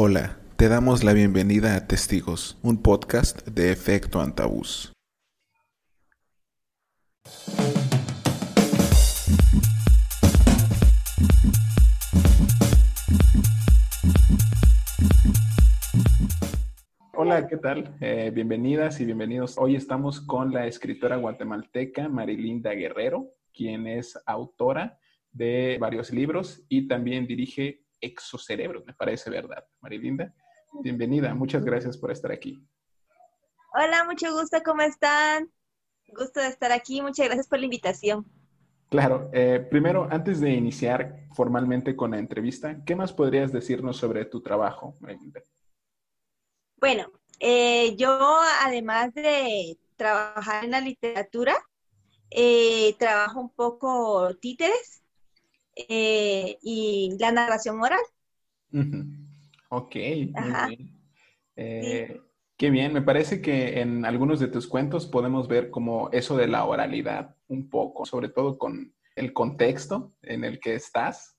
Hola, te damos la bienvenida a Testigos, un podcast de efecto antabús. Hola, ¿qué tal? Eh, bienvenidas y bienvenidos. Hoy estamos con la escritora guatemalteca Marilinda Guerrero, quien es autora de varios libros y también dirige exocerebro, me parece verdad. Marilinda, bienvenida, muchas gracias por estar aquí. Hola, mucho gusto, ¿cómo están? Gusto de estar aquí, muchas gracias por la invitación. Claro, eh, primero, antes de iniciar formalmente con la entrevista, ¿qué más podrías decirnos sobre tu trabajo, Marilinda? Bueno, eh, yo además de trabajar en la literatura, eh, trabajo un poco títeres eh, y la narración oral. Ok, muy bien. Eh, qué bien, me parece que en algunos de tus cuentos podemos ver como eso de la oralidad un poco, sobre todo con el contexto en el que estás,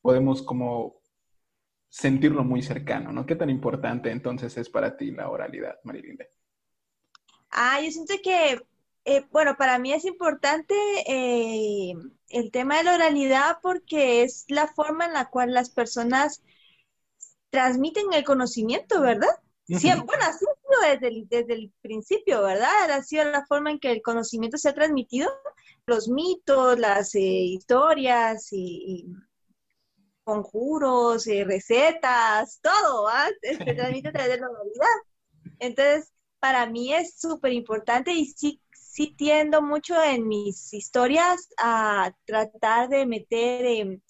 podemos como sentirlo muy cercano, ¿no? ¿Qué tan importante entonces es para ti la oralidad, Marilinda? Ah, yo siento que eh, bueno, para mí es importante eh, el tema de la oralidad porque es la forma en la cual las personas transmiten el conocimiento, ¿verdad? Siempre, bueno, así ha sido desde el, principio, ¿verdad? Ha sido la forma en que el conocimiento se ha transmitido, los mitos, las eh, historias y, conjuros, recetas, todo, ¿verdad? Se transmite a través de la oralidad. Entonces, para mí es súper importante y sí sí tiendo mucho en mis historias a tratar de meter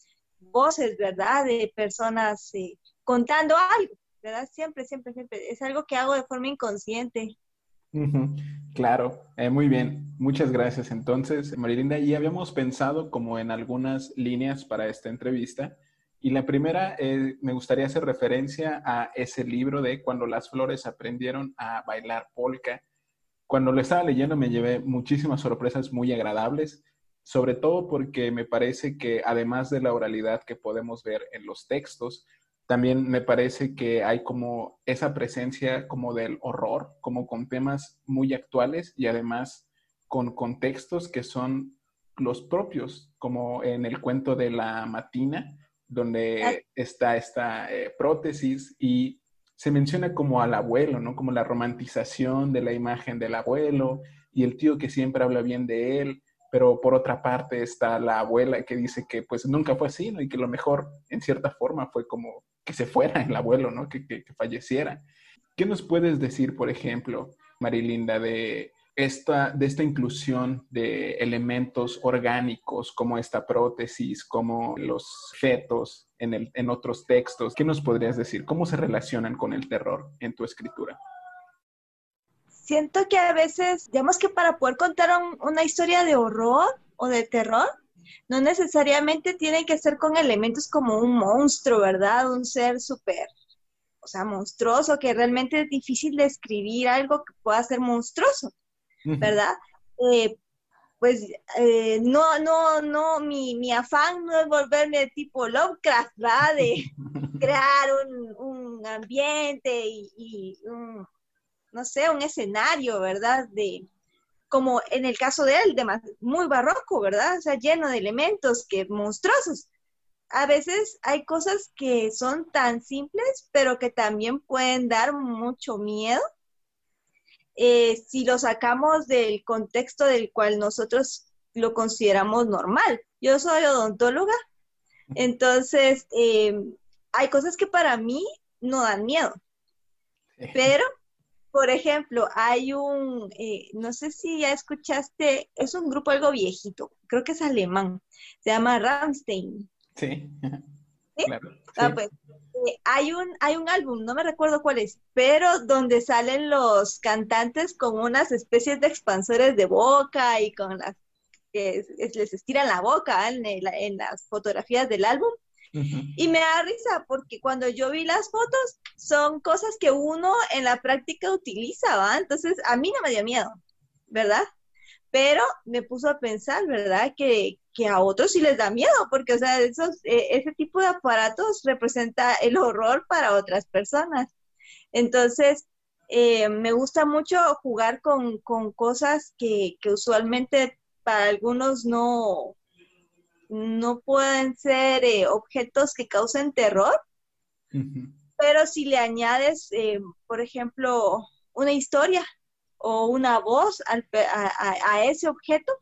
voces, ¿verdad? De personas eh, contando algo, ¿verdad? Siempre, siempre, siempre. Es algo que hago de forma inconsciente. Claro, eh, muy bien. Muchas gracias. Entonces, Marilinda, y habíamos pensado como en algunas líneas para esta entrevista. Y la primera, eh, me gustaría hacer referencia a ese libro de Cuando las flores aprendieron a bailar polka cuando lo estaba leyendo me llevé muchísimas sorpresas muy agradables, sobre todo porque me parece que además de la oralidad que podemos ver en los textos, también me parece que hay como esa presencia como del horror, como con temas muy actuales y además con contextos que son los propios, como en el cuento de la matina, donde está esta eh, prótesis y se menciona como al abuelo, ¿no? Como la romantización de la imagen del abuelo y el tío que siempre habla bien de él, pero por otra parte está la abuela que dice que pues nunca fue así, ¿no? Y que lo mejor, en cierta forma, fue como que se fuera el abuelo, ¿no? Que, que, que falleciera. ¿Qué nos puedes decir, por ejemplo, Marilinda, de esta, de esta inclusión de elementos orgánicos como esta prótesis, como los fetos en, el, en otros textos. ¿Qué nos podrías decir? ¿Cómo se relacionan con el terror en tu escritura? Siento que a veces, digamos que para poder contar una historia de horror o de terror, no necesariamente tiene que ser con elementos como un monstruo, ¿verdad? Un ser súper, o sea, monstruoso, que realmente es difícil de escribir algo que pueda ser monstruoso. ¿Verdad? Eh, pues eh, no, no, no, mi, mi, afán no es volverme tipo Lovecraft, ¿verdad? De crear un, un ambiente y, un, no sé, un escenario, ¿verdad? De, como en el caso de él, de muy barroco, ¿verdad? O sea, lleno de elementos que monstruosos. A veces hay cosas que son tan simples, pero que también pueden dar mucho miedo eh, si lo sacamos del contexto del cual nosotros lo consideramos normal. Yo soy odontóloga, entonces eh, hay cosas que para mí no dan miedo, pero, por ejemplo, hay un, eh, no sé si ya escuchaste, es un grupo algo viejito, creo que es alemán, se llama Rammstein. Sí. Claro, ah, pues, eh, hay, un, hay un álbum, no me recuerdo cuál es, pero donde salen los cantantes con unas especies de expansores de boca y con las que les estiran la boca en, en las fotografías del álbum. Y me da risa porque cuando yo vi las fotos son cosas que uno en la práctica utiliza, ¿va? Entonces a mí no me dio miedo, ¿verdad? Pero me puso a pensar, ¿verdad? Que, que a otros sí les da miedo, porque, o sea, esos, eh, ese tipo de aparatos representa el horror para otras personas. Entonces, eh, me gusta mucho jugar con, cosas que, usualmente para algunos no, no pueden ser eh, objetos que causen terror, pero si le añades, por ejemplo, una historia o una voz a, ese objeto,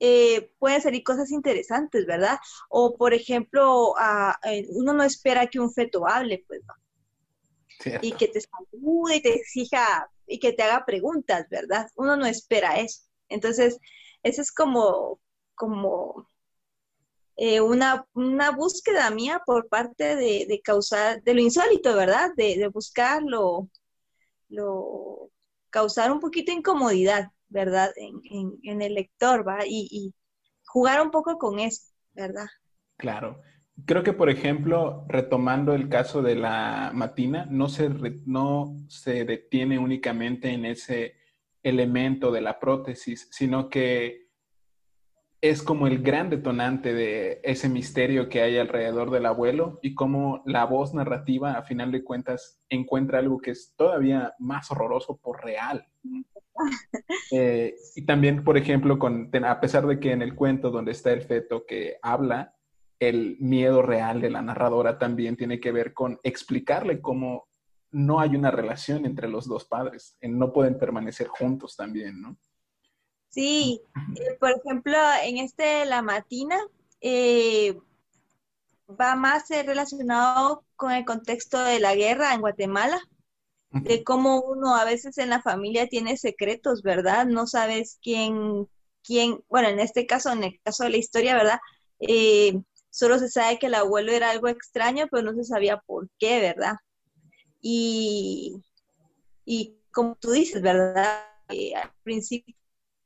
eh, pueden salir cosas interesantes, ¿verdad? O, por ejemplo, eh, uno no espera que un feto hable, pues, ¿no? Y que te salude y te exija y que te haga preguntas, ¿verdad? Uno no espera eso. Entonces, eso es como, como eh, una, búsqueda mía por parte de, causar, de lo insólito, ¿verdad? De, de buscar lo, causar un poquito de incomodidad, ¿verdad? En, el lector, ¿va? Y, jugar un poco con eso, ¿verdad? Claro. Creo que, por ejemplo, retomando el caso de la matina, no se, no se detiene únicamente en ese elemento de la prótesis, sino que es como el gran detonante de ese misterio que hay alrededor del abuelo y cómo la voz narrativa, a final de cuentas, encuentra algo que es todavía más horroroso por real. Eh, y también, por ejemplo, con, a pesar de que en el cuento donde está el feto que habla, el miedo real de la narradora también tiene que ver con explicarle cómo no hay una relación entre los dos padres, no pueden permanecer juntos también, ¿no? Sí, eh, por ejemplo, en este La Matina eh, va más relacionado con el contexto de la guerra en Guatemala, de cómo uno a veces en la familia tiene secretos, ¿verdad? No sabes quién, quién, bueno, en este caso, en el caso de la historia, ¿verdad? Eh, solo se sabe que el abuelo era algo extraño, pero no se sabía por qué, ¿verdad? Y, y como tú dices, ¿verdad? al principio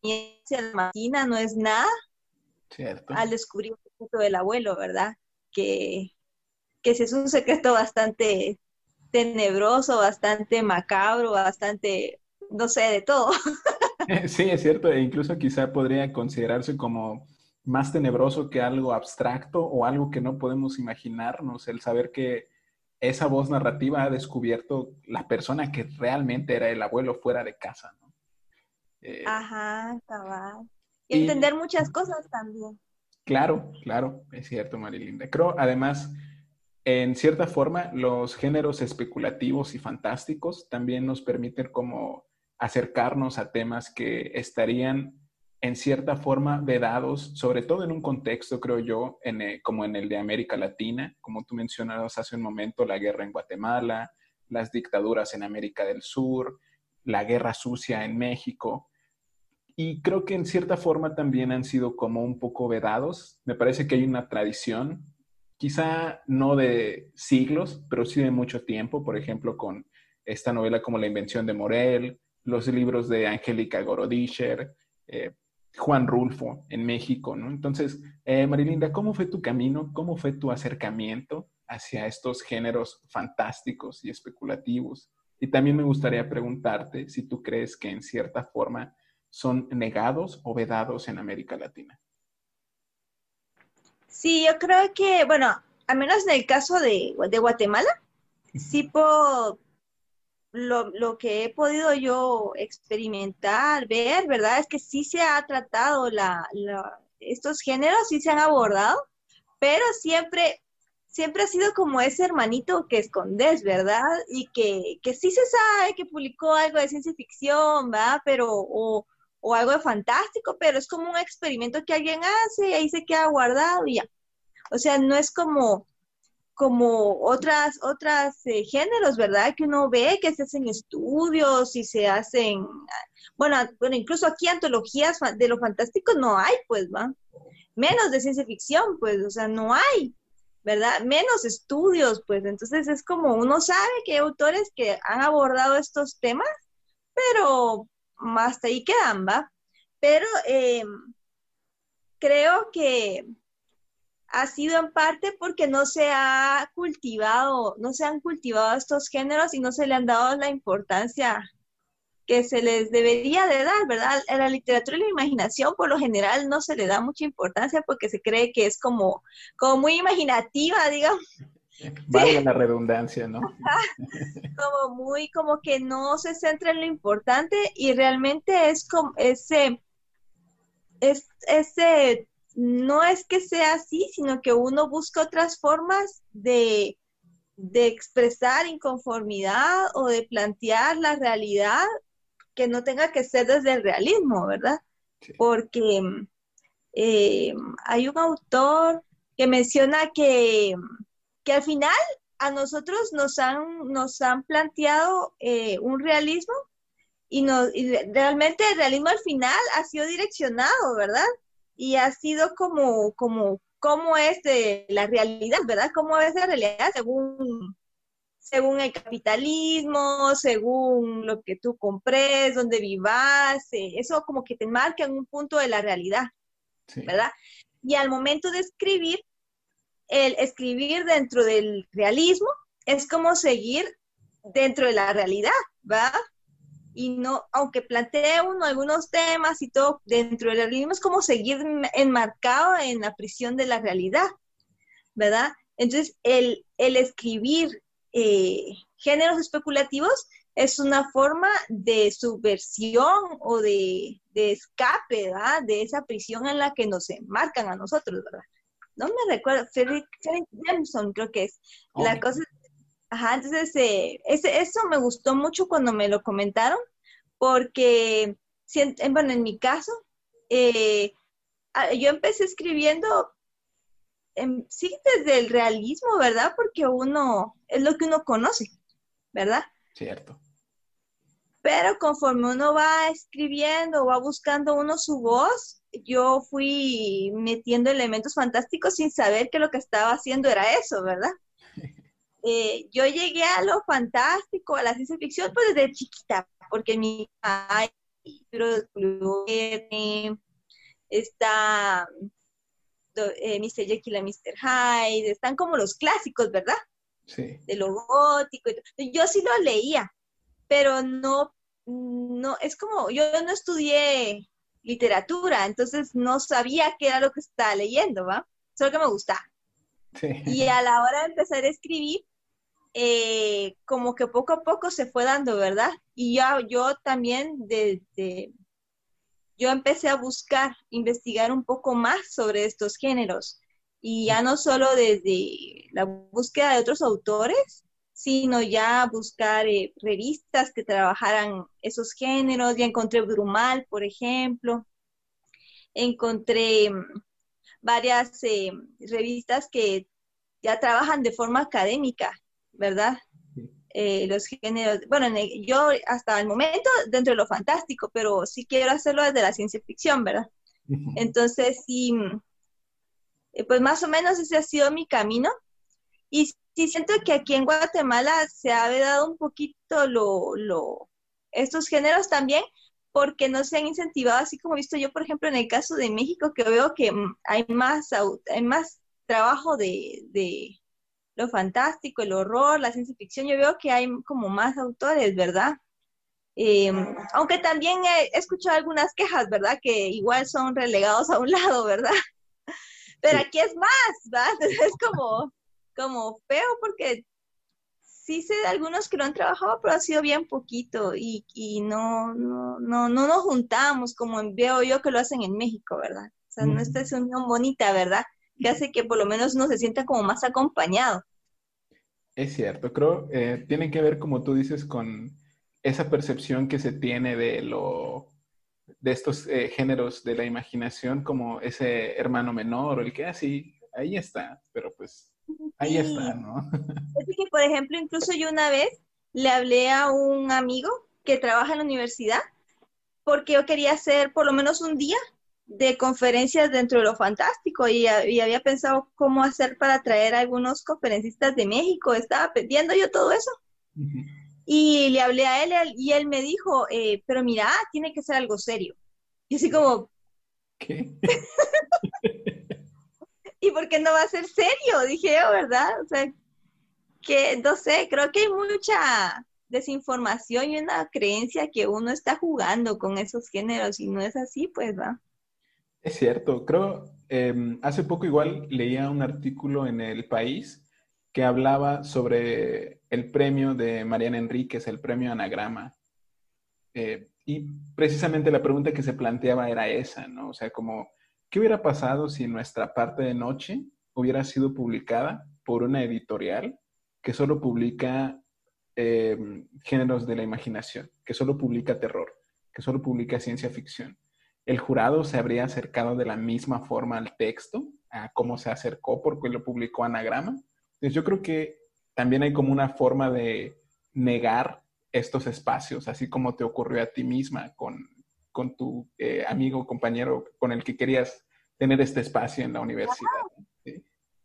la máquina no es nada al descubrir el secreto del abuelo, ¿verdad? Que, que es un secreto bastante tenebroso, bastante macabro, bastante, no sé, de todo. Sí, es cierto, e incluso quizá podría considerarse como más tenebroso que algo abstracto o algo que no podemos imaginarnos, el saber que esa voz narrativa ha descubierto la persona que realmente era el abuelo fuera de casa. Eh, Ajá, cabal. Y, entender muchas cosas también. Claro, claro, es cierto, Marilinda. Creo, además, en cierta forma, los géneros especulativos y fantásticos también nos permiten como acercarnos a temas que estarían en cierta forma vedados, sobre todo en un contexto, creo yo, eh, como en el de América Latina, como tú mencionabas hace un momento, la guerra en Guatemala, las dictaduras en América del Sur, la guerra sucia en México. Y creo que en cierta forma también han sido como un poco vedados. Me parece que hay una tradición, quizá no de siglos, pero sí de mucho tiempo, por ejemplo, con esta novela como La invención de Morel, los libros de Angélica Gorodischer, eh, Juan Rulfo en México, ¿no? Entonces, eh, Marilinda, ¿cómo fue tu camino? ¿Cómo fue tu acercamiento hacia estos géneros fantásticos y especulativos? Y también me gustaría preguntarte si tú crees que en cierta forma son negados o vedados en América Latina? Sí, yo creo que, bueno, al menos en el caso de, Guatemala, sí puedo, lo, que he podido yo experimentar, ver, ¿verdad? Es que sí se ha tratado la, estos géneros, sí se han abordado, pero siempre, siempre ha sido como ese hermanito que escondes, ¿verdad? Y que, que sí se sabe que publicó algo de ciencia ficción, ¿verdad? Pero, o, o algo de fantástico, pero es como un experimento que alguien hace y ahí se queda guardado y ya. O sea, no es como, como otras, otras eh, géneros, ¿verdad? Que uno ve que se hacen estudios y se hacen, bueno, bueno, incluso aquí antologías de lo fantástico no hay, pues, ¿va? Menos de ciencia ficción, pues, o sea, no hay, ¿verdad? Menos estudios, pues, entonces es como uno sabe que hay autores que han abordado estos temas, pero hasta ahí quedan, ¿va? Pero em, creo que ha sido en parte porque no se ha cultivado, no se han cultivado estos géneros y no se le han dado la importancia que se les debería de dar, ¿verdad? A la literatura y la imaginación por lo general no se le da mucha importancia porque se cree que es como, como muy imaginativa, digamos. Valga la redundancia, ¿no? como muy, como que no se centra en lo importante y realmente es como ese, es, ese, no es que sea así, sino que uno busca otras formas de, de expresar inconformidad o de plantear la realidad que no tenga que ser desde el realismo, ¿verdad? Porque eh, hay un autor que menciona que, que, al final a nosotros nos han, nos han planteado eh, un realismo y, y realmente el realismo al final ha sido direccionado, ¿verdad? Y ha sido como, como, cómo es de la realidad, ¿verdad? ¿Cómo es la realidad según según el capitalismo, según lo que tú compres, dónde vivas, eh, eso como que te marca en un punto de la realidad, ¿verdad? Y al momento de escribir, el escribir dentro del realismo es como seguir dentro de la realidad, ¿verdad? Y no, aunque plantee uno algunos temas y todo dentro del realismo, es como seguir enmarcado en la prisión de la realidad, ¿verdad? Entonces, el, el escribir eh, géneros especulativos es una forma de subversión o de, escape, ¿verdad? De esa prisión en la que nos enmarcan a nosotros, ¿verdad? No me recuerdo, Frederick, Jameson creo que es. La cosa, ajá, entonces, eh, ese, eso me gustó mucho cuando me lo comentaron, porque, bueno, en mi caso, eh, yo empecé escribiendo Em, sí desde el realismo, ¿verdad? Porque uno es lo que uno conoce, ¿verdad? Cierto. Pero conforme uno va escribiendo, va buscando uno su voz, yo fui metiendo elementos fantásticos sin saber que lo que estaba haciendo era eso, ¿verdad? Eh, yo llegué a lo fantástico, a la ciencia ficción, pues desde chiquita, porque mi libro de está eh, Mr. Jekyll y Mr. Hyde, están como los clásicos, ¿verdad? Sí. De lo gótico. Yo sí lo leía, pero no, no, es como, yo no estudié literatura, entonces no sabía qué era lo que estaba leyendo, ¿va? Solo que me gustaba. Sí. Y a la hora de empezar a escribir, eh, como que poco a poco se fue dando, ¿verdad? Y yo, yo también desde, yo empecé a buscar, investigar un poco más sobre estos géneros. Y ya no solo desde la búsqueda de otros autores, sino ya buscar eh, revistas que trabajaran esos géneros. Ya encontré Brumal, por ejemplo. Encontré mm, varias eh, revistas que ya trabajan de forma académica, ¿verdad? Eh, los géneros, bueno, yo hasta el momento dentro de lo fantástico, pero sí quiero hacerlo desde la ciencia ficción, ¿verdad? Entonces, sí, eh, pues más o menos ese ha sido mi camino. Y sí siento que aquí en Guatemala se ha dado un poquito lo, lo, estos géneros también, porque no se han incentivado, así como he visto yo, por ejemplo, en el caso de México, que veo que hay más, hay más trabajo de, de lo fantástico, el horror, la ciencia ficción, yo veo que hay como más autores, ¿verdad? Em, aunque también he escuchado algunas quejas, ¿verdad? Que igual son relegados a un lado, ¿verdad? Pero aquí es más, ¿verdad? Es como, como feo porque sí sé de algunos que lo han trabajado, pero ha sido bien poquito y, y no, no, no, no nos juntamos como veo yo que lo hacen en México, ¿verdad? O sea, no esta es unión bonita, ¿verdad? que hace que por lo menos uno se sienta como más acompañado. Es cierto, creo, eh, tiene que ver, como tú dices, con esa percepción que se tiene de lo de estos eh, géneros de la imaginación como ese hermano menor o el que así, ah, ahí está, pero pues ahí está, ¿no? Es que, por ejemplo, incluso yo una vez le hablé a un amigo que trabaja en la universidad porque yo quería hacer por lo menos un día de conferencias dentro de lo fantástico y, había pensado cómo hacer para traer a algunos conferencistas de México. Estaba pidiendo yo todo eso. Y le hablé a él y él me dijo, eh, pero mira, tiene que ser algo serio. Y así como... ¿Qué? ¿Y por qué no va a ser serio? Dije yo, ¿verdad? O sea, que no sé, creo que hay mucha desinformación y una creencia que uno está jugando con esos géneros y no es así, pues va. Es cierto, creo, em, hace poco igual leía un artículo en El País que hablaba sobre el premio de Mariana Enríquez, el premio Anagrama. Eh, y precisamente la pregunta que se planteaba era esa, ¿no? O sea, como, ¿qué hubiera pasado si nuestra parte de noche hubiera sido publicada por una editorial que solo publica eh, géneros de la imaginación, que solo publica terror, que solo publica ciencia ficción. El jurado se habría acercado de la misma forma al texto, a cómo se acercó porque lo publicó Anagrama. Entonces yo creo que también hay como una forma de negar estos espacios, así como te ocurrió a ti misma con, con tu eh, amigo, compañero con el que querías tener este espacio en la universidad.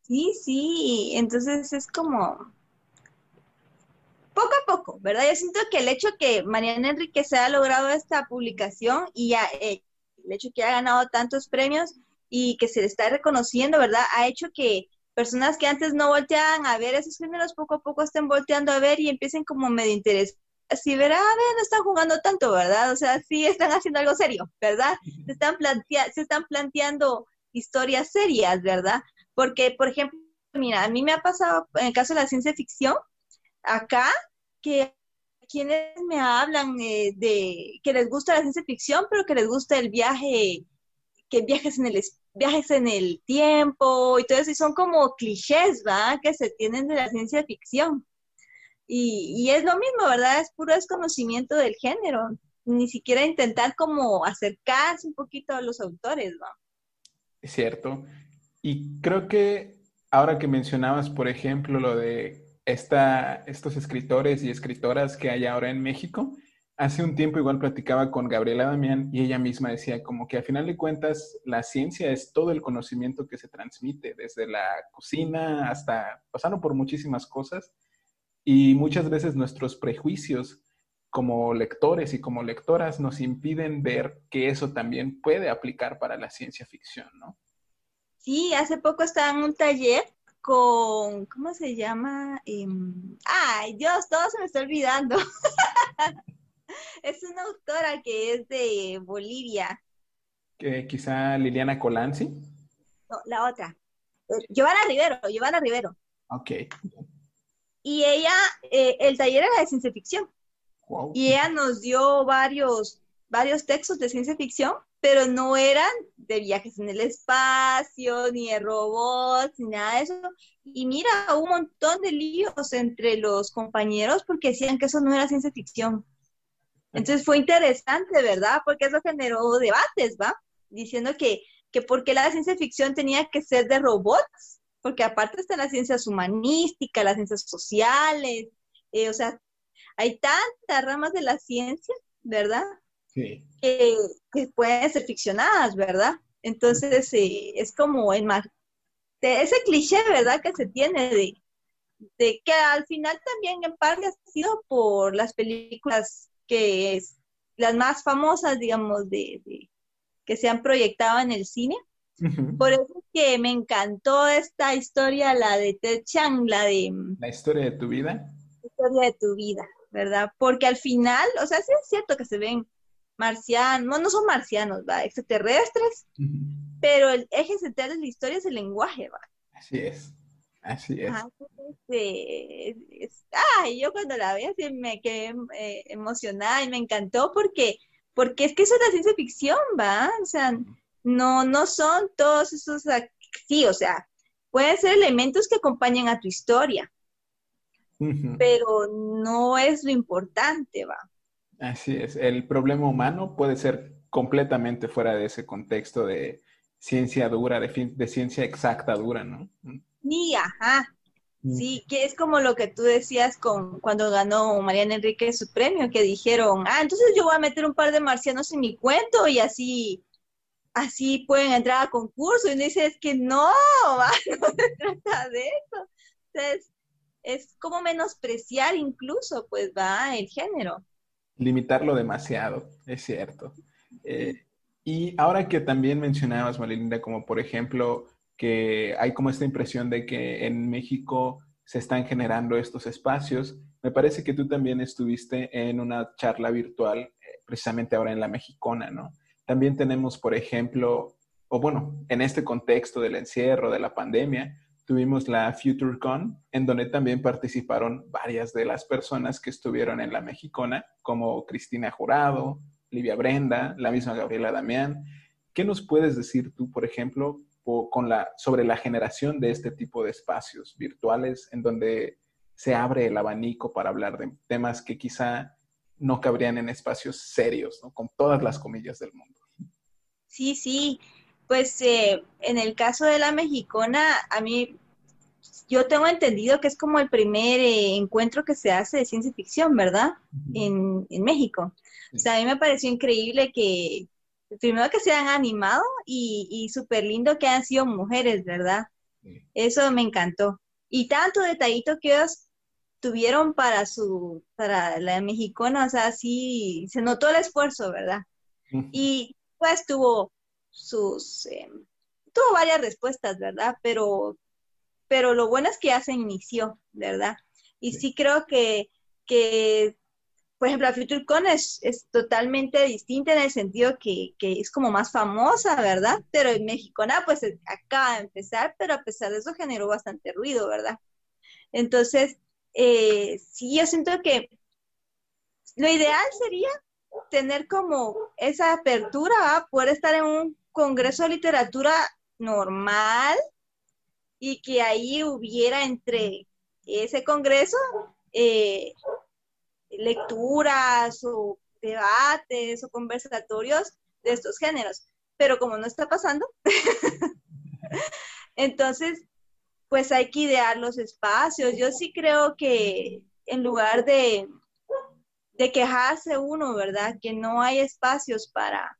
Sí, sí, entonces es como, poco a poco, ¿verdad? Yo siento que el hecho que Mariana Enrique se ha logrado esta publicación y ya, eh, el hecho que ha ganado tantos premios y que se le está reconociendo, ¿verdad? Ha hecho que personas que antes no volteaban a ver esos géneros poco a poco estén volteando a ver y empiecen como medio interés. Así verá, a ver, no están jugando tanto, ¿verdad? O sea, sí están haciendo algo serio, ¿verdad? Se están, plantea se están planteando historias serias, ¿verdad? Porque, por ejemplo, mira, a mí me ha pasado en el caso de la ciencia ficción, acá que quienes me hablan eh, de que les gusta la ciencia ficción, pero que les gusta el viaje, que viajes en el viajes en el tiempo y todo eso, y son como clichés, ¿va? Que se tienen de la ciencia ficción. Y, y es lo mismo, ¿verdad? Es puro desconocimiento del género, ni siquiera intentar como acercarse un poquito a los autores, ¿va? Es cierto. Y creo que ahora que mencionabas, por ejemplo, lo de estos escritores y escritoras que hay ahora en México. Hace un tiempo igual platicaba con Gabriela Damián y ella misma decía como que a final de cuentas la ciencia es todo el conocimiento que se transmite, desde la cocina hasta pasando por muchísimas cosas. Y muchas veces nuestros prejuicios como lectores y como lectoras nos impiden ver que eso también puede aplicar para la ciencia ficción, ¿no? Sí, hace poco estaba en un taller con, ¿cómo se llama? Em, ay, Dios, todo se me está olvidando. es una autora que es de Bolivia. Que quizá Liliana Colanzi. No, la otra. Eh, Giovanna Rivero, Giovanna Rivero. Ok. Y ella, eh, el taller era de ciencia ficción. Wow. Y ella nos dio varios, varios textos de ciencia ficción pero no eran de viajes en el espacio, ni de robots, ni nada de eso. Y mira, hubo un montón de líos entre los compañeros porque decían que eso no era ciencia ficción. Entonces fue interesante, ¿verdad? Porque eso generó debates, ¿va? Diciendo que, que por qué la ciencia ficción tenía que ser de robots, porque aparte están las ciencias humanísticas, las ciencias sociales, eh, o sea, hay tantas ramas de la ciencia, ¿verdad? que, pueden ser ficcionadas, ¿verdad? Entonces eh, es como el ese cliché, ¿verdad? Que se tiene de, de que al final también en parte ha sido por las películas que es, las más famosas, digamos, de, que se han proyectado en el cine. Por eso es que me encantó esta historia, la de Ted Chang, la de... La historia de tu vida. La historia de tu vida, ¿verdad? Porque al final, o sea, sí es cierto que se ven marcianos, no son marcianos, va, extraterrestres, pero el eje central de la historia es el lenguaje, va. Así es, así es. ay, yo cuando la vi así me quedé eh, emocionada y me encantó porque, porque es que eso es la ciencia ficción, va, o sea, no, no son todos esos, sí, o sea, pueden ser elementos que acompañen a tu historia, pero no es lo importante, va. Así es, el problema humano puede ser completamente fuera de ese contexto de ciencia dura, de, ciencia exacta dura, ¿no? Sí, ajá. Mm. Sí, que es como lo que tú decías con cuando ganó Mariana Enrique su premio, que dijeron, ah, entonces yo voy a meter un par de marcianos en mi cuento y así, así pueden entrar a concurso. Y uno dice, es que no, no se trata de eso. Entonces, es como menospreciar incluso, pues, va, el género limitarlo demasiado, es cierto. Eh, y ahora que también mencionabas, Marilinda, como por ejemplo que hay como esta impresión de que en México se están generando estos espacios, Me parece que tú también estuviste en una charla virtual, eh, precisamente ahora en la Mexicona, ¿no? También tenemos, por ejemplo, o bueno, en este contexto del encierro, de la pandemia, tuvimos la FutureCon, en donde también participaron varias de las personas que estuvieron en la Mexicona, como Cristina Jurado, Livia Brenda, la misma Gabriela Damián. ¿Qué nos puedes decir tú, por ejemplo, con la, sobre la generación de este tipo de espacios virtuales en donde se abre el abanico para hablar de temas que quizá no cabrían en espacios serios, ¿no? con todas las comillas del mundo? Sí, sí. Pues eh, en el caso de la mexicana, a mí, yo tengo entendido que es como el primer eh, encuentro que se hace de ciencia ficción, ¿verdad? en, México. O sea, a mí me pareció increíble que, primero que se han animado y, y súper lindo que han sido mujeres, ¿verdad? Eso me encantó. Y tanto detallito que ellos tuvieron para su, para la mexicana, o sea, sí, se notó el esfuerzo, ¿verdad? Y pues tuvo sus, eh, tuvo varias respuestas, ¿verdad? Pero, pero lo bueno es que ya se inició, ¿verdad? Y sí, creo que, que, por ejemplo, la FutureCon es, es totalmente distinta en el sentido que, que, es como más famosa, ¿verdad? Pero en México, nada, pues acaba de empezar, pero a pesar de eso generó bastante ruido, ¿verdad? Entonces, eh, sí, yo siento que lo ideal sería tener como esa apertura, poder estar en un congreso de literatura normal y que ahí hubiera entre ese congreso eh, lecturas o debates o conversatorios de estos géneros. Pero como no está pasando, entonces, pues hay que idear los espacios. Yo sí creo que en lugar de, de quejarse uno, ¿verdad? Que no hay espacios para,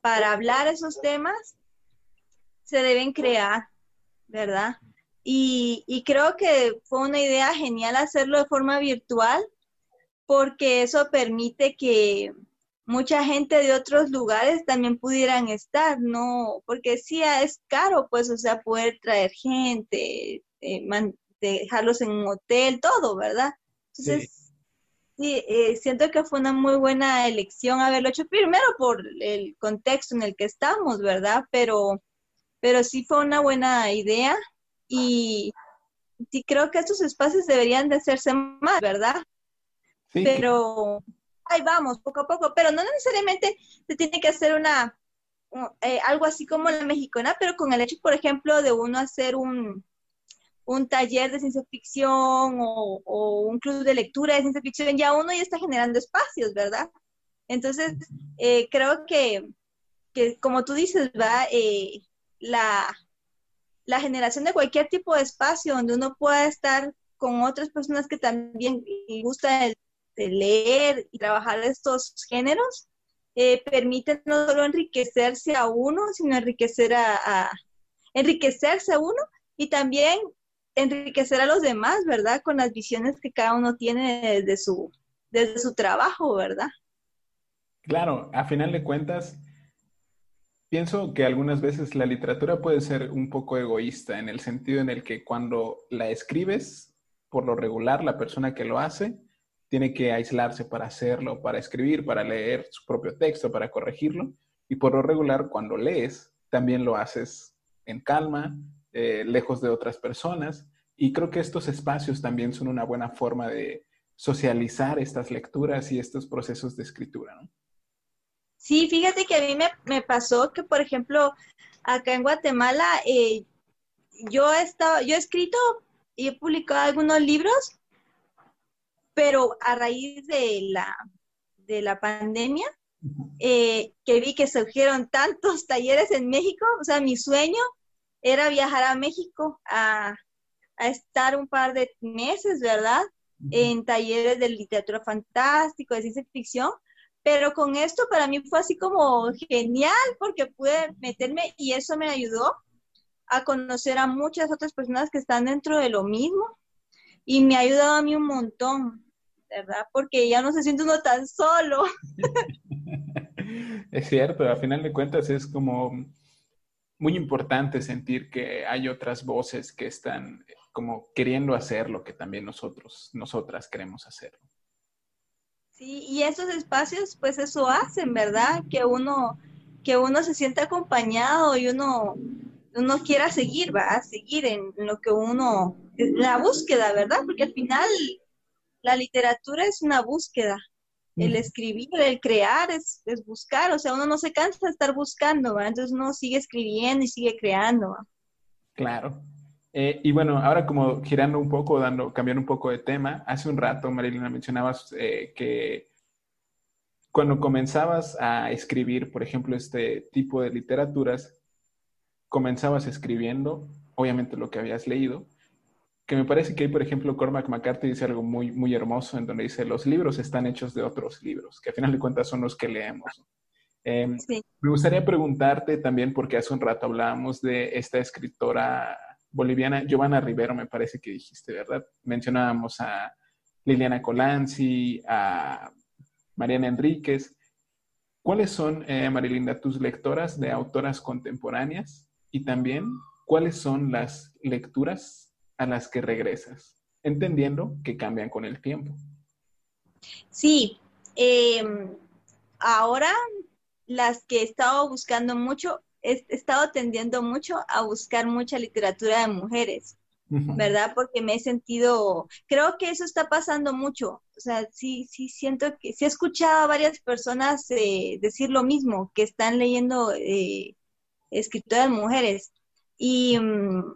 para hablar esos temas se deben crear, ¿verdad? Y, creo que fue una idea genial hacerlo de forma virtual porque eso permite que mucha gente de otros lugares también pudieran estar, ¿no? Porque sí es caro, pues, o sea, poder traer gente, eh, dejarlos en un hotel, todo, ¿verdad? Entonces, Sí, eh, siento que fue una muy buena elección haberlo hecho primero por el contexto en el que estamos, ¿verdad? Pero, pero sí fue una buena idea y sí creo que estos espacios deberían de hacerse más, ¿verdad? Sí. Pero ahí vamos, poco a poco, pero no necesariamente se tiene que hacer una, eh, algo así como la mexicana, pero con el hecho, por ejemplo, de uno hacer un, un taller de ciencia ficción o, un club de lectura de ciencia ficción, ya uno ya está generando espacios, ¿verdad? Entonces, eh, creo que, como tú dices, va eh, la, la generación de cualquier tipo de espacio donde uno pueda estar con otras personas que también les gusta leer y trabajar estos géneros, eh, permite no solo enriquecerse a uno, sino enriquecer a, a enriquecerse a uno y también enriquecer a los demás, ¿verdad? Con las visiones que cada uno tiene desde su, desde su trabajo, ¿verdad? Claro, a final de cuentas, pienso que algunas veces la literatura puede ser un poco egoísta en el sentido en el que cuando la escribes, por lo regular, la persona que lo hace tiene que aislarse para hacerlo, para escribir, para leer su propio texto, para corregirlo. Y por lo regular, cuando lees, también lo haces en calma, eh, lejos de otras personas. Y creo que estos espacios también son una buena forma de socializar estas lecturas y estos procesos de escritura, ¿no? Sí, fíjate que a mí me, pasó que, por ejemplo, acá en Guatemala, eh, yo, he yo he escrito y he publicado algunos libros, pero a raíz de la, de la pandemia, eh, que vi que surgieron tantos talleres en México, o sea, mi sueño era viajar a México a, estar un par de meses, ¿verdad? En talleres de literatura fantástica, de ciencia ficción, pero con esto para mí fue así como genial porque pude meterme y eso me ayudó a conocer a muchas otras personas que están dentro de lo mismo y me ha ayudado a mí un montón, ¿verdad? Porque ya no se siente uno tan solo. es cierto, a final de cuentas es como muy importante sentir que hay otras voces que están como queriendo hacer lo que también nosotros, nosotras queremos hacer. Sí, y esos espacios, pues eso hacen, ¿verdad? Que uno, que uno se sienta acompañado y uno, uno quiera seguir, va a seguir en lo que uno, la búsqueda, ¿verdad? Porque al final la literatura es una búsqueda. El escribir, el crear es, buscar, o sea, uno no se cansa de estar buscando, ¿va? entonces uno sigue escribiendo y sigue creando. ¿va? Claro. Eh, y bueno, ahora como girando un poco, dando, cambiando un poco de tema, hace un rato, Marilena, mencionabas eh, que cuando comenzabas a escribir, por ejemplo, este tipo de literaturas, comenzabas escribiendo, obviamente lo que habías leído, que me parece que hay, por ejemplo, Cormac McCarthy dice algo muy, muy hermoso en donde dice, los libros están hechos de otros libros, que a final de cuentas son los que leemos. Em, me gustaría preguntarte también, porque hace un rato hablábamos de esta escritora boliviana, Giovanna Rivero, me parece que dijiste, ¿verdad? Mencionábamos a Liliana Colanzi, a Mariana Enríquez. ¿Cuáles son, eh, Marilinda, tus lectoras de autoras contemporáneas? Y también, ¿cuáles son las lecturas a las que regresas, entendiendo que cambian con el tiempo. Sí, em, ahora las que he estado buscando mucho, he estado tendiendo mucho a buscar mucha literatura de mujeres, ¿verdad? Porque me he sentido, creo que eso está pasando mucho, o sea, sí, sí siento que, sí he escuchado a varias personas eh, decir lo mismo, que están leyendo eh, escritoras mujeres. Y mm,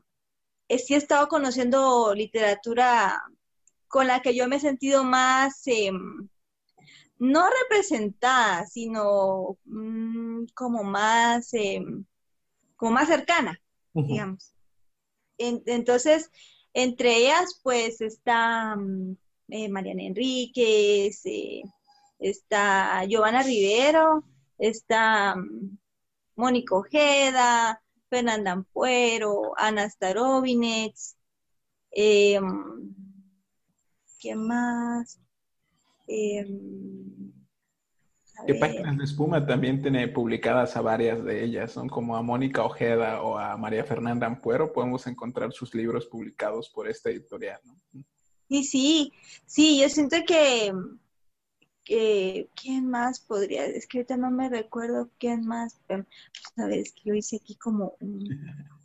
sí he estado conociendo literatura con la que yo me he sentido más, em, no representada, sino mm, como más, em, como más cercana, digamos. entonces, entre ellas, pues está mm, eh, Mariana Enríquez, eh, está Giovanna Rivero, está Mónica Ojeda, Fernanda Ampuero, Ana Starovinets, eh, ¿qué más? Eh, ¿Qué páginas de espuma también tiene publicadas a varias de ellas? Son como a Mónica Ojeda o a María Fernanda Ampuero. Podemos encontrar sus libros publicados por esta editorial, ¿no? Sí, sí, sí, yo siento que ¿quién más podría? Es que ahorita no me recuerdo quién más. Sabes que yo hice aquí como un,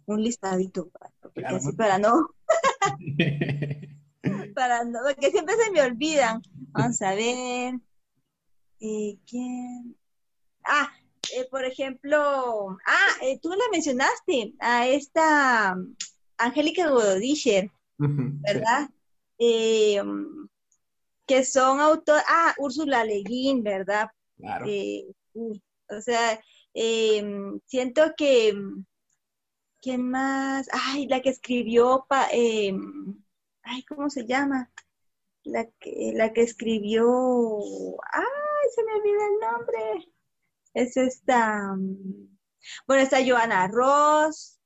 listadito para, para no. para no, porque siempre se me olvidan. Vamos a ver. Eh, ¿Quién? Ah, eh, por ejemplo, ah, eh, tú la mencionaste, a esta Angélica Gododischer, ¿verdad? Que son autores, ah, Úrsula Leguín, ¿verdad? Claro. Eh, o sea, em, siento que, ¿quién más? Ay, la que escribió, pa, em, ay, ¿cómo se llama? La que, la que escribió, ay, se me olvida el nombre. Es esta, mm, bueno, está Joana Ross,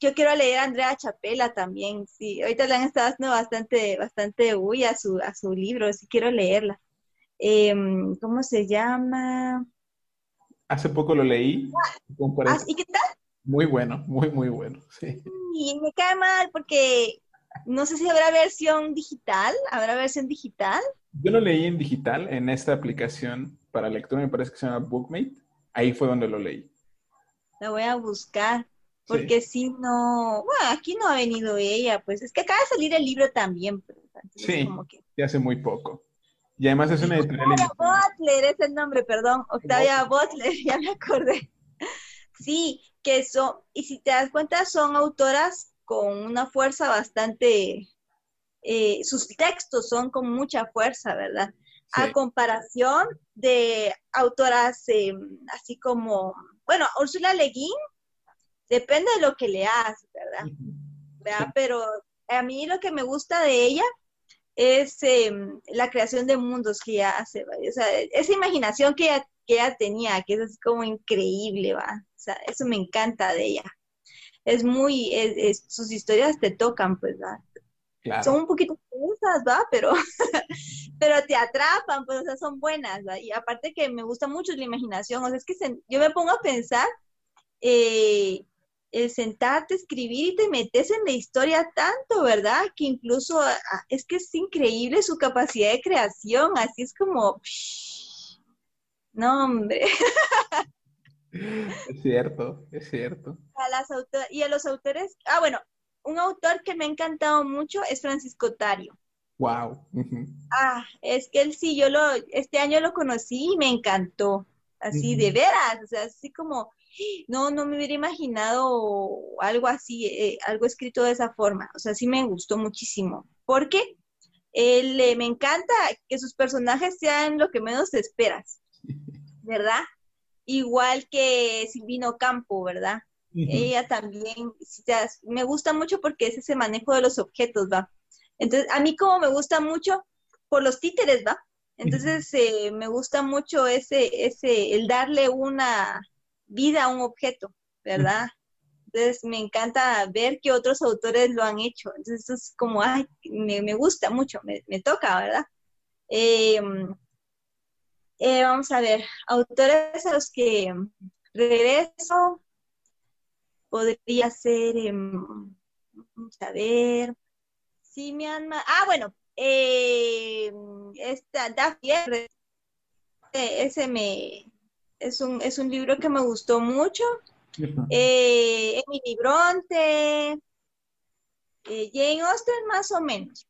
yo quiero leer a Andrea Chapela también, sí. Ahorita le han estado haciendo bastante, bastante uy a su, a su libro, sí quiero leerla. Em, ¿Cómo se llama? Hace poco lo leí. Ah, ¿Y qué tal? Muy bueno, muy, muy bueno, sí. Y me cae mal porque no sé si habrá versión digital, ¿habrá versión digital? Yo lo leí en digital, en esta aplicación para lectura, me parece que se llama Bookmate. Ahí fue donde lo leí. La voy a buscar. Porque si no, bueno, aquí no ha venido ella, pues es que acaba de salir el libro también. Pues, sí, como que... hace muy poco. Y además es una editorial. Octavia Butler es el nombre, perdón, Octavia Butler, ya me acordé. Sí, que son, y si te das cuenta, son autoras con una fuerza bastante, eh, sus textos son con mucha fuerza, ¿verdad? A comparación de autoras em, así como, bueno, Úrsula Leguín Depende de lo que le hagas, ¿verdad? Pero a mí lo que me gusta de ella es em, la creación de mundos que ella hace, o sea, esa imaginación que ella, que ella tenía, que es así como increíble, ¿va? O sea, eso me encanta de ella. Es muy, sus historias te tocan, pues, ¿va? Claro. Son un poquito confusas, ¿va? Pero, pero te atrapan, pues, o sea, son buenas, ¿va? Y aparte que me gusta mucho la imaginación, o sea, es que yo me pongo a pensar eh, el sentarte, escribir y te metes en la historia tanto, ¿verdad? Que incluso ah, ah, es que es increíble su capacidad de creación, así es como, no, hombre. Es cierto, es cierto. A las y a los autores, ah, bueno, un autor que me ha encantado mucho es Francisco Tario. Wow. Ah, es que él sí, yo lo, este año lo conocí y me encantó. Así, de veras, o sea, así como, no, no me hubiera imaginado algo así, eh, algo escrito de esa forma. O sea, sí me gustó muchísimo. Porque él, eh, me encanta que sus personajes sean lo que menos esperas, ¿verdad? Igual que Silvino Campo, ¿verdad? Ella también, me gusta mucho porque es ese manejo de los objetos, ¿va? Entonces, a mí como me gusta mucho por los títeres, ¿va? Entonces, eh, me gusta mucho ese, ese, el darle una vida a un objeto, ¿verdad? Entonces, me encanta ver que otros autores lo han hecho. Entonces, es como, ay, me, gusta mucho, me, toca, ¿verdad? Em, eh, vamos a ver, autores a los que regreso, podría ser, em, vamos a ver, Simian, ah, bueno, eh, esta Daphne, ese me, es un, es un libro que me gustó mucho. Eh, Emily Bronte, eh, Jane Austen más o menos.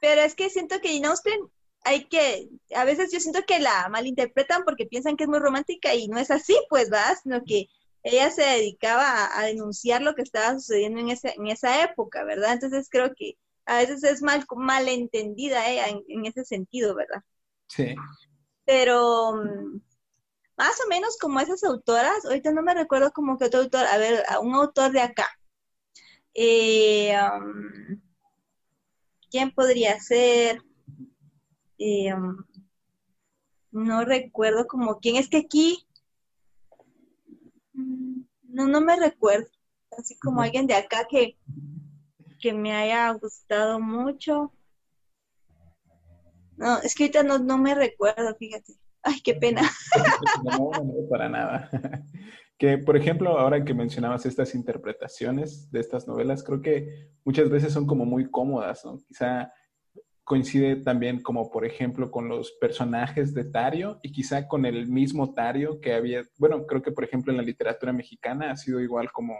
Pero es que siento que Jane Austen hay que, a veces yo siento que la malinterpretan porque piensan que es muy romántica y no es así, pues, ¿verdad? Sino que ella se dedicaba a, denunciar lo que estaba sucediendo en, ese, en esa época, ¿verdad? Entonces creo que a veces es mal malentendida ella en, ese sentido, ¿verdad? Sí. Pero más o menos como esas autoras, ahorita no me recuerdo como que otro autor, a ver, un autor de acá. Eh, um, ¿Quién podría ser? Eh, um, no recuerdo como quién es que aquí no, no me recuerdo. Así como alguien de acá que, que me haya gustado mucho. No, es que ahorita no, no me recuerdo, fíjate. Ay, qué pena. No, no, no, para nada. Que, por ejemplo, ahora que mencionabas estas interpretaciones de estas novelas, creo que muchas veces son como muy cómodas, ¿no? Quizá coincide también como por ejemplo con los personajes de Tario y quizá con el mismo Tario que había, bueno, creo que por ejemplo en la literatura mexicana ha sido igual como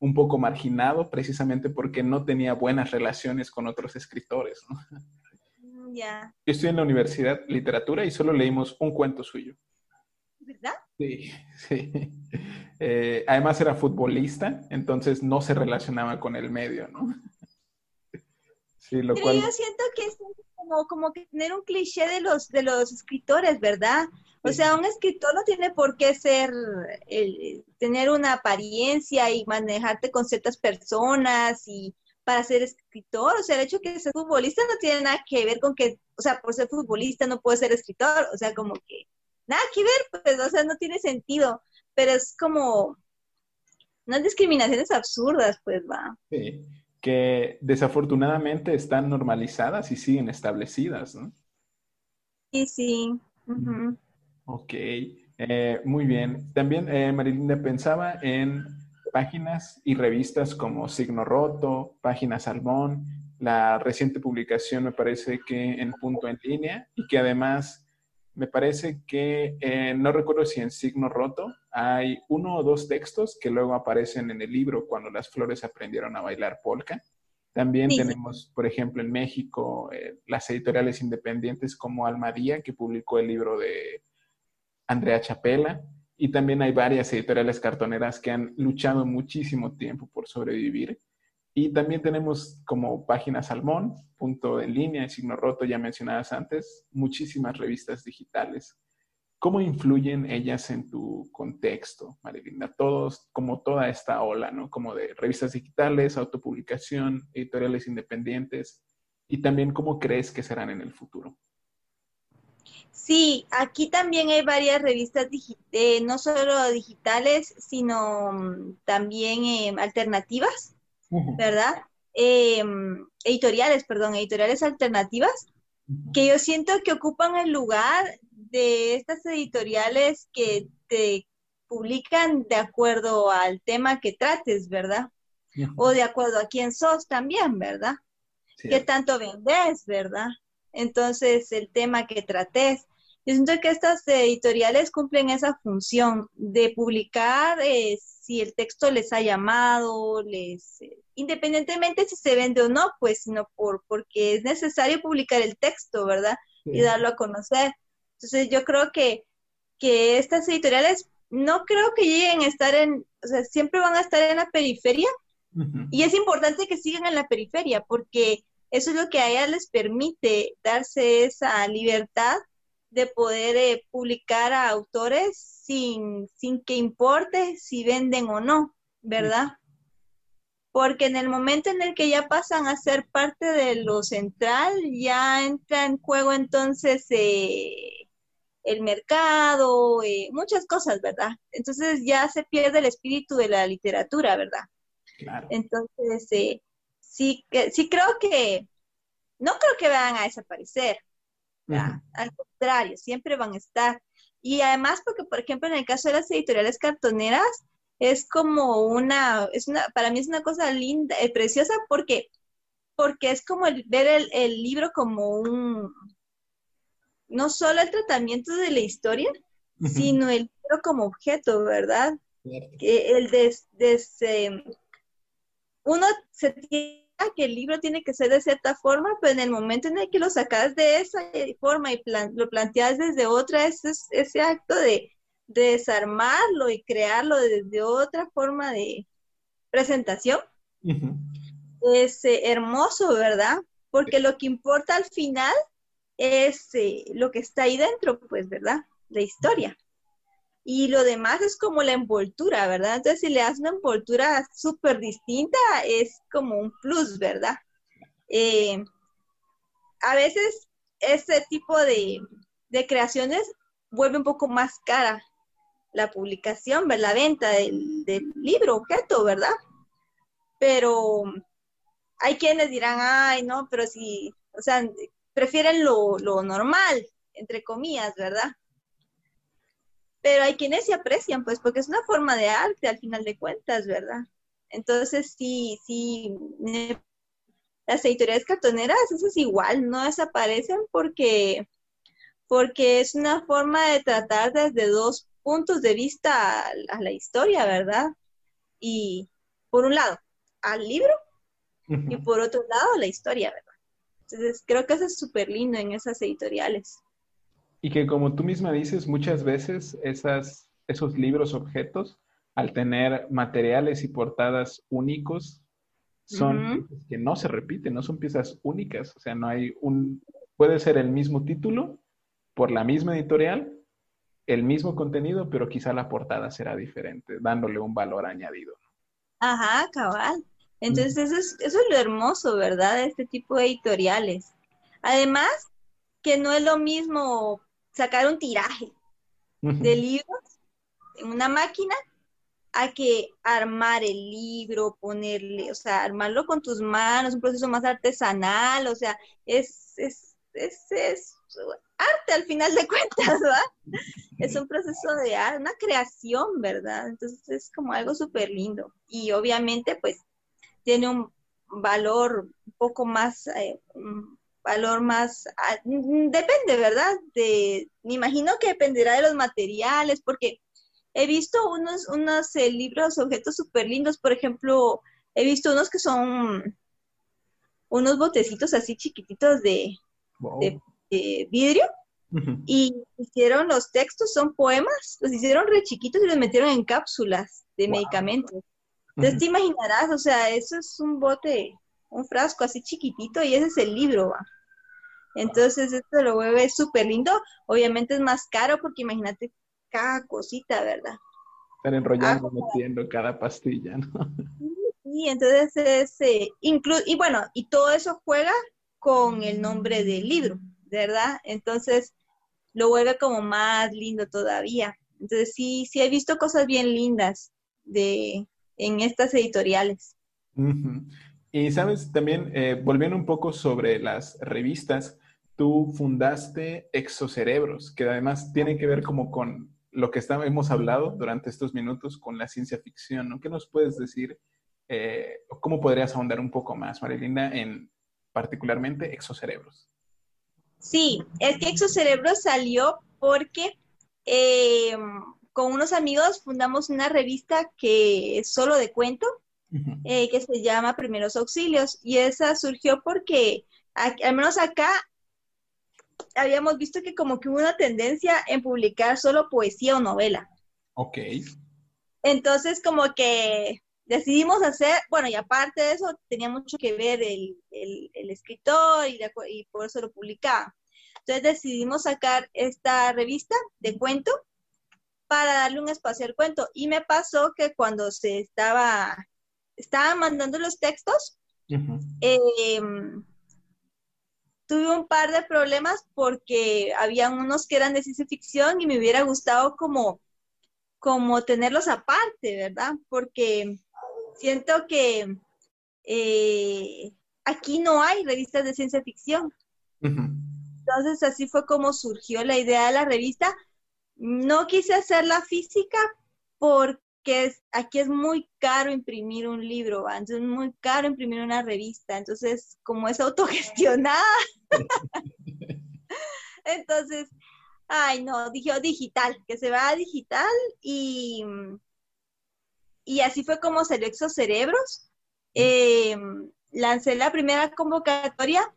un poco marginado precisamente porque no tenía buenas relaciones con otros escritores. ¿no? Ya. Yo estoy en la universidad literatura y solo leímos un cuento suyo. ¿Verdad? Sí, sí. Eh, además era futbolista, entonces no se relacionaba con el medio, ¿no? Pero yo siento que es como, como que tener un cliché de los, de los escritores, ¿verdad? O sea, un escritor no tiene por qué ser, tener una apariencia y manejarte con ciertas personas y para ser escritor. O sea, el hecho de que ser futbolista no tiene nada que ver con que, o sea, por ser futbolista no puede ser escritor. O sea, como que nada que ver, pues, o sea, no tiene sentido. Pero es como unas discriminaciones absurdas, pues, va. Sí que desafortunadamente están normalizadas y siguen establecidas, ¿no? Sí, sí. Ok, eh, muy bien. También, eh, Marilinda, pensaba en páginas y revistas como Signo Roto, Página Salmón, la reciente publicación me parece que en punto en línea y que además me parece que, eh, no recuerdo si en signo roto, hay uno o dos textos que luego aparecen en el libro cuando las flores aprendieron a bailar polka. También tenemos, por ejemplo, en México, eh, las editoriales independientes como Almadía, que publicó el libro de Andrea Chapela. Y también hay varias editoriales cartoneras que han luchado muchísimo tiempo por sobrevivir y también tenemos como página Salmón, punto en línea, signo roto, ya mencionadas antes, muchísimas revistas digitales. ¿Cómo influyen ellas en tu contexto, Marilinda? Todos, como toda esta ola, ¿no? Como de revistas digitales, autopublicación, editoriales independientes, y también cómo crees que serán en el futuro. Sí, aquí también hay varias revistas, eh, no solo digitales, sino mm, también eh, alternativas ¿verdad? Em, editoriales, perdón, editoriales alternativas, que yo siento que ocupan el lugar de estas editoriales que te publican de acuerdo al tema que trates, ¿verdad? O de acuerdo a quién sos también, ¿verdad? ¿Qué tanto vendes, verdad? Entonces, el tema que trates. Yo siento que estas editoriales cumplen esa función de publicar eh, si el texto les ha llamado, les, eh, independientemente si se vende o no, pues, sino por, porque es necesario publicar el texto, ¿verdad? Y darlo a conocer. Entonces, yo creo que, que estas editoriales no creo que lleguen a estar en, o sea, siempre van a estar en la periferia. Y es importante que sigan en la periferia porque eso es lo que a ellas les permite darse esa libertad de poder eh, publicar a autores sin, sin que importe si venden o no, ¿verdad? Porque en el momento en el que ya pasan a ser parte de lo central, ya entra en juego entonces eh, el mercado, eh, muchas cosas, ¿verdad? Entonces ya se pierde el espíritu de la literatura, ¿verdad? Claro. Entonces, eh, sí, que, sí creo que, no creo que van a desaparecer, al contrario, siempre van a estar. Y además porque, por ejemplo, en el caso de las editoriales cartoneras, es como una, es una, para mí es una cosa linda, eh, preciosa, porque, porque es como el, ver el, el libro como un, no solo el tratamiento de la historia, sino el libro como objeto, ¿verdad? Que el de, uno se tiene que el libro tiene que ser de cierta forma, pero en el momento en el que lo sacas de esa forma y lo planteas desde otra, ese, ese acto de, desarmarlo y crearlo desde otra forma de presentación, es eh, hermoso, ¿verdad? Porque lo que importa al final es eh, lo que está ahí dentro, pues, ¿verdad? La historia. Y lo demás es como la envoltura, ¿verdad? Entonces, si le das una envoltura súper distinta, es como un plus, ¿verdad? Eh, a veces ese tipo de, creaciones vuelve un poco más cara la publicación, la venta del, libro, objeto, ¿verdad? Pero hay quienes dirán, ay, no, pero si, o sea, prefieren lo, normal, entre comillas, ¿verdad? Pero hay quienes se aprecian, pues, porque es una forma de arte al final de cuentas, ¿verdad? Entonces, sí, sí, las editoriales cartoneras, eso es igual, no desaparecen porque, porque es una forma de tratar desde dos puntos de vista a, la historia, ¿verdad? Y por un lado, al libro y por otro lado, la historia, ¿verdad? Entonces, creo que eso es súper lindo en esas editoriales. Y que como tú misma dices, muchas veces esas, esos libros objetos, al tener materiales y portadas únicos, son que no se repiten, no son piezas únicas. O sea, no hay un, puede ser el mismo título por la misma editorial, el mismo contenido, pero quizá la portada será diferente, dándole un valor añadido. Ajá, cabal. Entonces, eso es, eso es lo hermoso, ¿verdad? De este tipo de editoriales. Además, que no es lo mismo sacar un tiraje de libros en una máquina a que armar el libro, ponerle, o sea, armarlo con tus manos, un proceso más artesanal, o sea, es, es, es, es arte al final de cuentas, ¿verdad? Es un proceso de arte, una creación, ¿verdad? Entonces es como algo súper lindo. Y obviamente, pues, tiene un valor un poco más, eh, un valor más, ah, depende, ¿verdad? De, me imagino que dependerá de los materiales, porque he visto unos, unos eh, libros, objetos súper lindos, por ejemplo, he visto unos que son unos botecitos así chiquititos de, vidrio. Y hicieron los textos, son poemas, los hicieron re chiquitos y los metieron en cápsulas de medicamentos. Entonces te imaginarás, o sea, eso es un bote, un frasco así chiquitito y ese es el libro, ¿va? Entonces esto lo vuelve súper lindo. Obviamente es más caro porque imagínate cada cosita, ¿verdad? Estar enrollando, ah, metiendo cada pastilla, ¿no? Sí, entonces es, eh, y bueno, y todo eso juega con el nombre del libro, ¿verdad? Entonces lo vuelve como más lindo todavía. Entonces sí, sí he visto cosas bien lindas de, en estas editoriales. Y sabes, también eh, volviendo un poco sobre las revistas, tú fundaste Exocerebros, que además tiene que ver como con lo que hemos hablado durante estos minutos con la ciencia ficción, ¿no? ¿Qué nos puedes decir? Eh, ¿Cómo podrías ahondar un poco más, Marilinda, en particularmente exocerebros? Sí, es que exocerebros salió porque eh, con unos amigos fundamos una revista que es solo de cuento, eh, que se llama Primeros Auxilios, y esa surgió porque, al menos acá, habíamos visto que como que hubo una tendencia en publicar solo poesía o novela. Ok. Entonces, como que decidimos hacer, bueno, y aparte de eso, tenía mucho que ver el, escritor y, y, por eso lo publicaba. Entonces decidimos sacar esta revista de cuento para darle un espacio al cuento. Y me pasó que cuando se estaba, estaba mandando los textos, em, tuve un par de problemas porque había unos que eran de ciencia ficción y me hubiera gustado como, como tenerlos aparte, ¿verdad? Porque siento que eh, aquí no hay revistas de ciencia ficción. Entonces así fue como surgió la idea de la revista. No quise hacerla física porque aquí es muy caro imprimir un libro, entonces es muy caro imprimir una revista, entonces como es autogestionada, entonces, ay no, dije oh, digital, que se va a digital y y así fue como salió Exocerebros. Eh, lancé la primera convocatoria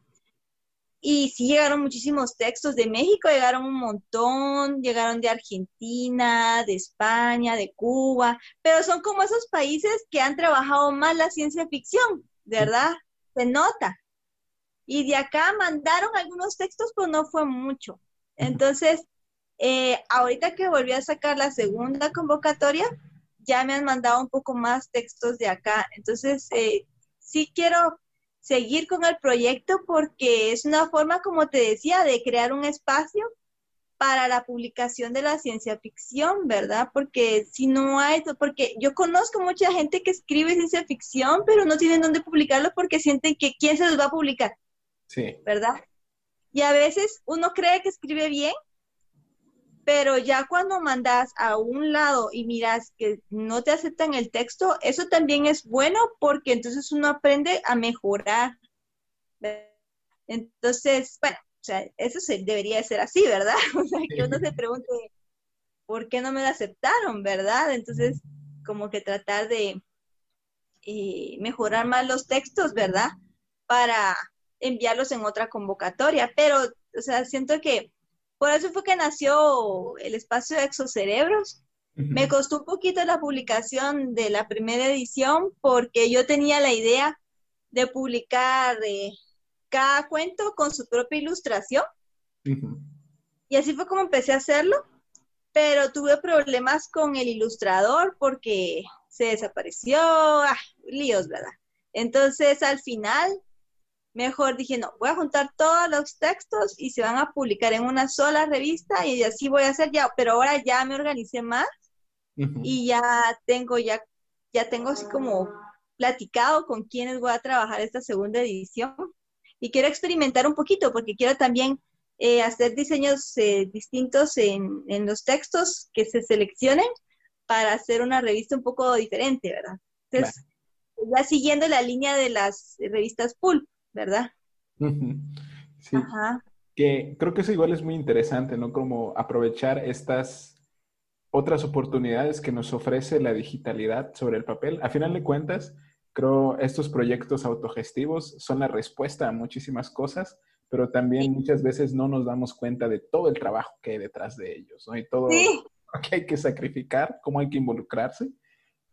y sí llegaron muchísimos textos de México, llegaron un montón, llegaron de Argentina, de España, de Cuba, pero son como esos países que han trabajado más la ciencia ficción, ¿verdad? Se nota. Y de acá mandaron algunos textos, pero no fue mucho. Entonces, eh, ahorita que volví a sacar la segunda convocatoria, ya me han mandado un poco más textos de acá. Entonces, eh, sí quiero seguir con el proyecto porque es una forma, como te decía, de crear un espacio para la publicación de la ciencia ficción, ¿verdad? Porque si no hay, porque yo conozco mucha gente que escribe ciencia ficción, pero no tienen dónde publicarlo porque sienten que quién se los va a publicar. Sí. ¿Verdad? Y a veces uno cree que escribe bien, pero ya cuando mandas a un lado y miras que no te aceptan el texto, eso también es bueno porque entonces uno aprende a mejorar. Entonces, bueno, o sea, eso se, debería ser así, ¿verdad? O sea, que uno se pregunte, ¿por qué no me lo aceptaron, verdad? Entonces, como que tratar de eh, mejorar más los textos, ¿verdad? Para enviarlos en otra convocatoria. Pero, o sea, siento que por eso fue que nació el espacio de exocerebros. Me costó un poquito la publicación de la primera edición porque yo tenía la idea de publicar eh, cada cuento con su propia ilustración. Y así fue como empecé a hacerlo, pero tuve problemas con el ilustrador porque se desapareció, ah, líos, ¿verdad? Entonces al final Mejor dije, no, voy a juntar todos los textos y se van a publicar en una sola revista y así voy a hacer ya, pero ahora ya me organicé más y ya tengo, ya, ya tengo así como platicado con quienes voy a trabajar esta segunda edición y quiero experimentar un poquito porque quiero también eh, hacer diseños eh, distintos en, en, los textos que se seleccionen para hacer una revista un poco diferente, ¿verdad? Entonces, ya siguiendo la línea de las revistas pulp. ¿Verdad? Sí. Que creo que eso igual es muy interesante, ¿no? Como aprovechar estas otras oportunidades que nos ofrece la digitalidad sobre el papel. A final de cuentas, creo estos proyectos autogestivos son la respuesta a muchísimas cosas, pero también muchas veces no nos damos cuenta de todo el trabajo que hay detrás de ellos, ¿no? Y todo lo que hay que sacrificar, cómo hay que involucrarse.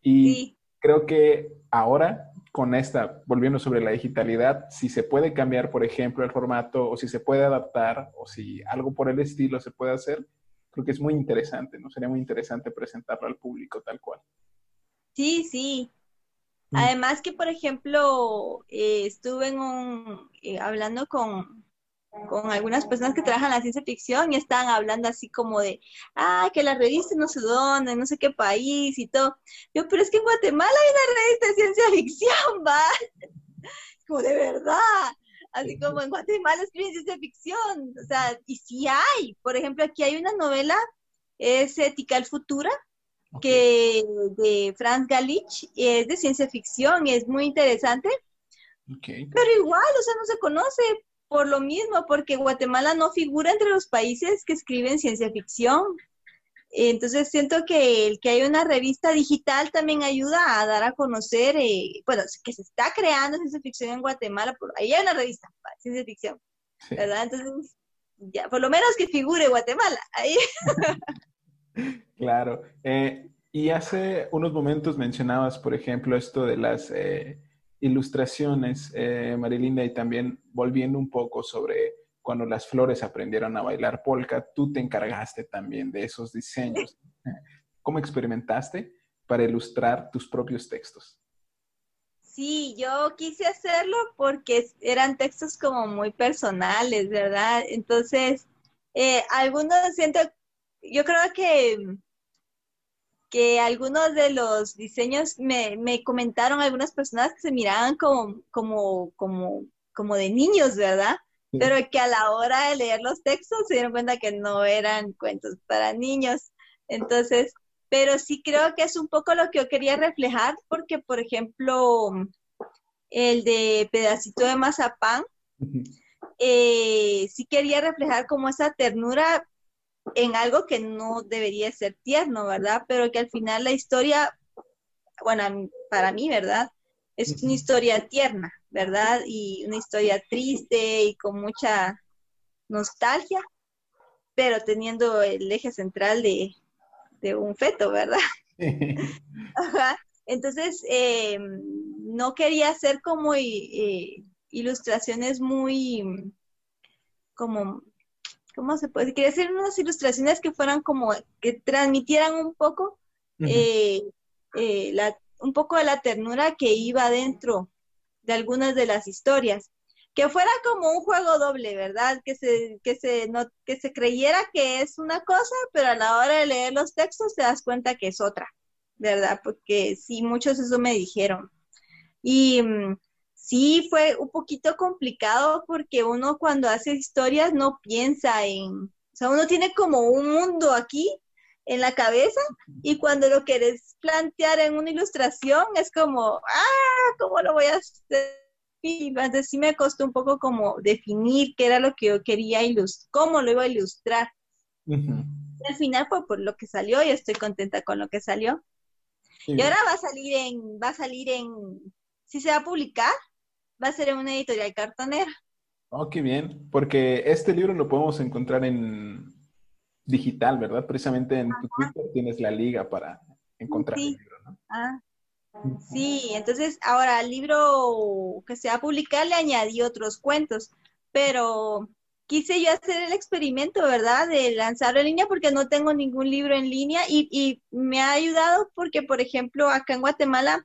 Y creo que ahora con esta, volviendo sobre la digitalidad, si se puede cambiar, por ejemplo, el formato o si se puede adaptar o si algo por el estilo se puede hacer, creo que es muy interesante, ¿no? Sería muy interesante presentarlo al público tal cual. Sí, sí. Mm. Además que, por ejemplo, eh, estuve en un, eh, hablando con, con algunas personas que trabajan en la ciencia ficción y estaban hablando así como de, ah, que la revista no sé dónde, no sé qué país y todo. Yo, pero es que en Guatemala hay una revista de ciencia ficción, va. como de verdad. Así como en Guatemala escriben ciencia ficción. O sea, y sí hay. Por ejemplo, aquí hay una novela es Ethical Futura, que de Franz Galich, es de ciencia ficción, es muy interesante. Pero igual, o sea, no se conoce por lo mismo, porque Guatemala no figura entre los países que escriben ciencia ficción. Entonces siento que el que hay una revista digital también ayuda a dar a conocer, eh, bueno, que se está creando ciencia ficción en Guatemala, por, ahí hay una revista, ciencia ficción, ¿verdad? Entonces, ya, por lo menos que figure Guatemala ahí. claro. Eh, y hace unos momentos mencionabas, por ejemplo, esto de las eh, ilustraciones, Marilinda, y también volviendo un poco sobre cuando las flores aprendieron a bailar polka, tú te encargaste también de esos diseños. ¿Cómo experimentaste para ilustrar tus propios textos? Sí, yo quise hacerlo porque eran textos como muy personales, ¿verdad? Entonces, eh, algunos siento, yo creo que, que algunos de los diseños me, me, comentaron algunas personas que se miraban como, como, como, como de niños, ¿verdad? pero que a la hora de leer los textos se dieron cuenta que no eran cuentos para niños. Entonces, pero sí creo que es un poco lo que yo quería reflejar, porque, por ejemplo, el de pedacito de mazapán, eh, sí quería reflejar como esa ternura en algo que no debería ser tierno, ¿verdad? Pero que al final la historia, bueno, para mí, ¿verdad? Es una historia tierna. ¿verdad? Y una historia triste y con mucha nostalgia, pero teniendo el eje central de, un feto, ¿verdad? Entonces, em, no quería hacer como eh, ilustraciones muy, como, ¿cómo se puede? Quería hacer unas ilustraciones que fueran como, que transmitieran un poco, eh, eh, la, un poco de la ternura que iba dentro de algunas de las historias. Que fuera como un juego doble, ¿verdad? Que se, que se, no, que se creyera que es una cosa, pero a la hora de leer los textos te das cuenta que es otra, ¿verdad? Porque sí, muchos eso me dijeron. Y mm, sí fue un poquito complicado porque uno cuando hace historias no piensa en, o sea, uno tiene como un mundo aquí en la cabeza y cuando lo quieres plantear en una ilustración es como, ah, ¿cómo lo voy a hacer? Y entonces sí me costó un poco como definir qué era lo que yo quería ilustrar, cómo lo iba a ilustrar. Al final fue por lo que salió y estoy contenta con lo que salió. y ahora va a salir en, va a salir en, si se va a publicar, va a ser en una editorial cartonera. Oh, qué bien, porque este libro lo podemos encontrar en, digital, ¿verdad? Precisamente en tu Twitter tienes la liga para encontrar el libro, ¿no? Ah. Sí, entonces ahora al libro que se va a publicar le añadí otros cuentos, pero quise yo hacer el experimento, ¿verdad? De lanzarlo en línea porque no tengo ningún libro en línea y, y me ha ayudado porque, por ejemplo, acá en Guatemala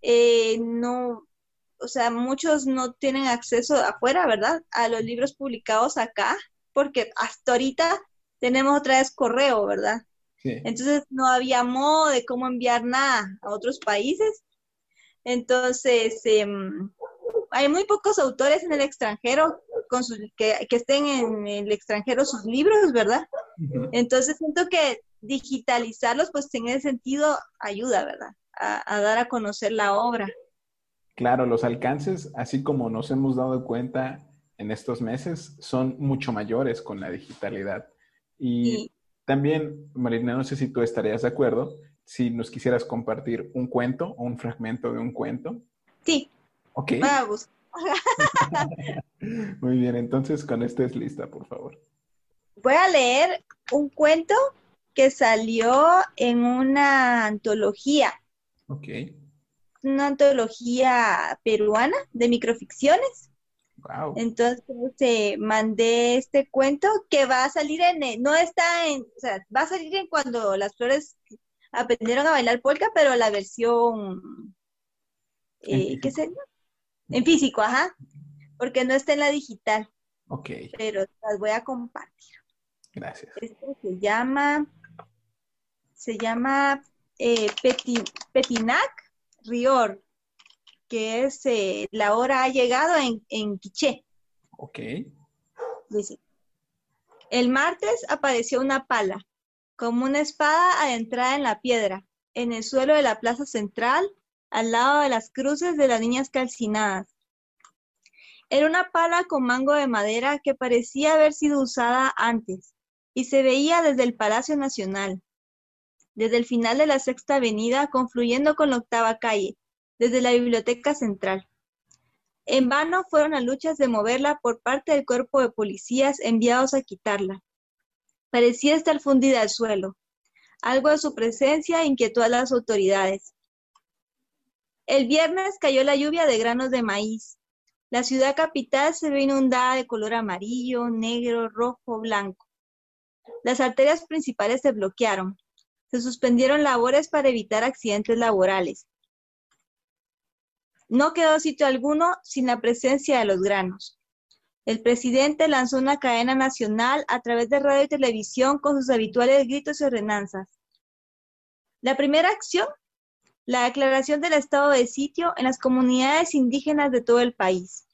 eh, no, o sea, muchos no tienen acceso afuera, ¿verdad? A los libros publicados acá, porque hasta ahorita tenemos otra vez correo, ¿verdad? Entonces no había modo de cómo enviar nada a otros países. Entonces, em, hay muy pocos autores en el extranjero con sus, que, estén en el extranjero sus libros, ¿verdad? Entonces siento que digitalizarlos, pues en ese sentido ayuda, ¿verdad? a dar a conocer la obra. Claro, los alcances, así como nos hemos dado cuenta en estos meses, son mucho mayores con la digitalidad. Y también, Marina, no sé si tú estarías de acuerdo, si nos quisieras compartir un cuento o un fragmento de un cuento. Sí. Ok. Vamos. Muy bien, entonces con este es lista, por favor. Voy a leer un cuento que salió en una antología. Ok. Una antología peruana de microficciones. Entonces eh, mandé este cuento que va a salir en, eh, no está en, o sea, va a salir en cuando las flores aprendieron a bailar polka, pero la versión, eh, ¿qué sería? En físico, ajá, porque no está en la digital. Ok. Pero las voy a compartir. Gracias. Este se llama, se llama eh, Petinac Rior que es eh, La hora ha llegado en, en Quiché. Ok. Dice, el martes apareció una pala. como una espada adentrada en la piedra, en el suelo de la plaza central, al lado de las cruces de las niñas calcinadas. Era una pala con mango de madera que parecía haber sido usada antes y se veía desde el Palacio Nacional, desde el final de la Sexta Avenida, confluyendo con la Octava Calle, desde la Biblioteca Central. En vano fueron las luchas de moverla por parte del cuerpo de policías enviados a quitarla. Parecía estar fundida al suelo. Algo de su presencia inquietó a las autoridades. El viernes cayó la lluvia de granos de maíz, la ciudad capital se ve inundada de color amarillo, negro, rojo, blanco. Las arterias principales se bloquearon. Se suspendieron labores para evitar accidentes laborales. No quedó sitio alguno sin la presencia de los granos. El presidente lanzó una cadena nacional a través de radio y televisión con sus habituales gritos y ordenanzas. La primera acción la declaración del estado de sitio en las comunidades indígenas de todo el país.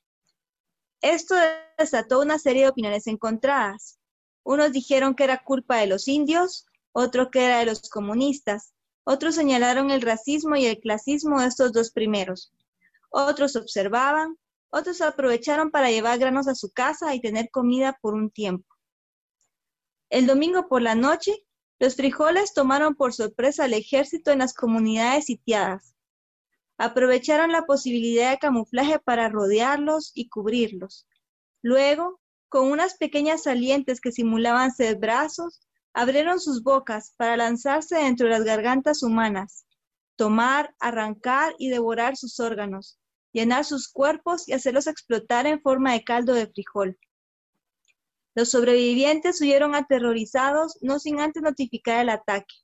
Esto desató una serie de opiniones encontradas. Unos dijeron que era culpa de los indios, otros que era de los comunistas, otros señalaron el racismo y el clasismo de estos dos primeros. Otros observaban, otros aprovecharon para llevar granos a su casa y tener comida por un tiempo. El domingo por la noche, los frijoles tomaron por sorpresa al ejército en las comunidades sitiadas. Aprovecharon la posibilidad de camuflaje para rodearlos y cubrirlos. Luego, con unas pequeñas salientes que simulaban ser brazos, abrieron sus bocas para lanzarse dentro de las gargantas humanas, tomar, arrancar y devorar sus órganos, llenar sus cuerpos y hacerlos explotar en forma de caldo de frijol. Los sobrevivientes huyeron aterrorizados, no sin antes notificar el ataque.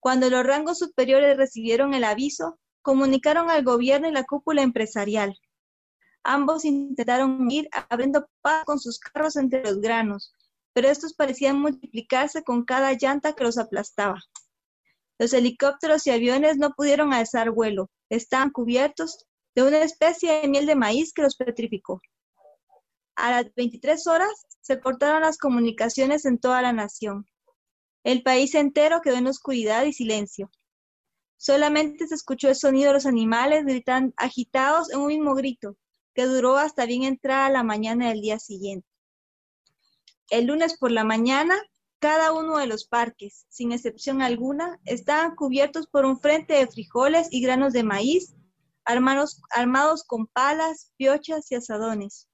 Cuando los rangos superiores recibieron el aviso, comunicaron al gobierno y la cúpula empresarial. Ambos intentaron huir abriendo paz con sus carros entre los granos, pero estos parecían multiplicarse con cada llanta que los aplastaba. Los helicópteros y aviones no pudieron alzar vuelo, estaban cubiertos de una especie de miel de maíz que los petrificó. A las 23 horas se cortaron las comunicaciones en toda la nación. El país entero quedó en oscuridad y silencio. Solamente se escuchó el sonido de los animales gritando agitados en un mismo grito, que duró hasta bien entrada la mañana del día siguiente. El lunes por la mañana, cada uno de los parques, sin excepción alguna, estaban cubiertos por un frente de frijoles y granos de maíz, armados, armados con palas, piochas y asadones.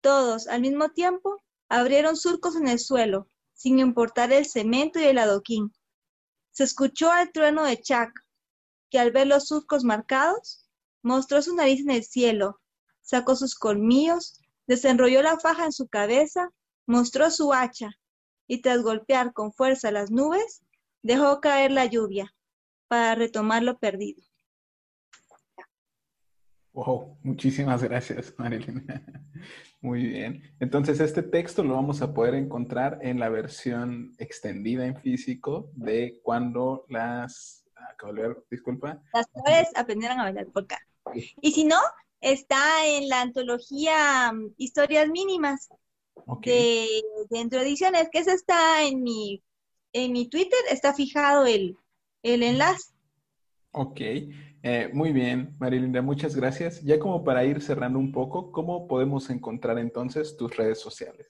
Todos, al mismo tiempo, abrieron surcos en el suelo, sin importar el cemento y el adoquín. Se escuchó el trueno de Chuck, que al ver los surcos marcados, mostró su nariz en el cielo, sacó sus colmillos, desenrolló la faja en su cabeza, mostró su hacha, y tras golpear con fuerza las nubes, dejó caer la lluvia para retomar lo perdido. Wow, muchísimas gracias, Marilyn. Muy bien. Entonces, este texto lo vamos a poder encontrar en la versión extendida en físico de cuando las... Acabo de disculpa. Las flores aprendieron a bailar por acá. Y si no, está en la antología mm, Historias Mínimas de, de Ediciones, que esa está en mi, en mi Twitter, está fijado el, el enlace. Ok. Eh, muy bien, Marilinda, muchas gracias. Ya como para ir cerrando un poco, ¿cómo podemos encontrar entonces tus redes sociales?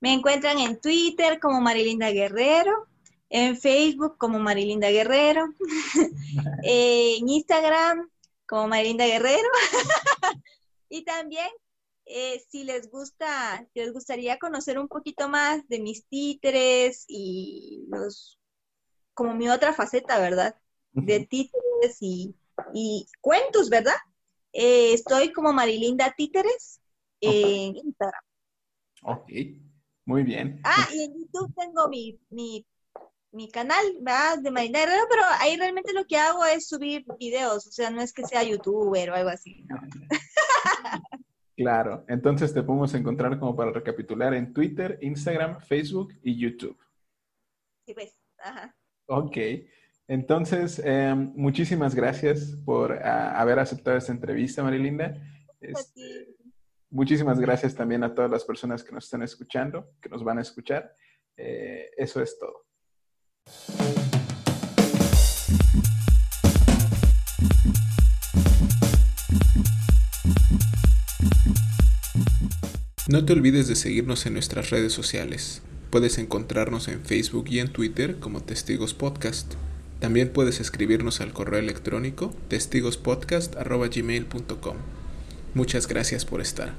Me encuentran en Twitter como Marilinda Guerrero, en Facebook como Marilinda Guerrero, en Instagram como Marilinda Guerrero y también eh, si les gusta, si les gustaría conocer un poquito más de mis títeres y los, como mi otra faceta, ¿verdad? De títeres y, cuentos, ¿verdad? Eh, estoy como Marilinda Títeres en Instagram. Ok, muy bien. Ah, y en YouTube tengo mi, mi, canal, ¿verdad? De Marilinda Guerrero, pero ahí realmente lo que hago es subir videos, o sea, no es que sea youtuber o algo así, Claro, entonces te podemos encontrar como para recapitular en Twitter, Instagram, Facebook y YouTube. Sí, pues, ajá. Ok. Entonces, em, muchísimas gracias por ah, haber aceptado esta entrevista, Marilinda. Este, muchísimas gracias también a todas las personas que nos están escuchando, que nos van a escuchar. Eh, eso es todo. No te olvides de seguirnos en nuestras redes sociales. Puedes encontrarnos en Facebook y en Twitter como Testigos Podcast. También puedes escribirnos al correo electrónico testigospodcast.gmail.com. Muchas gracias por estar.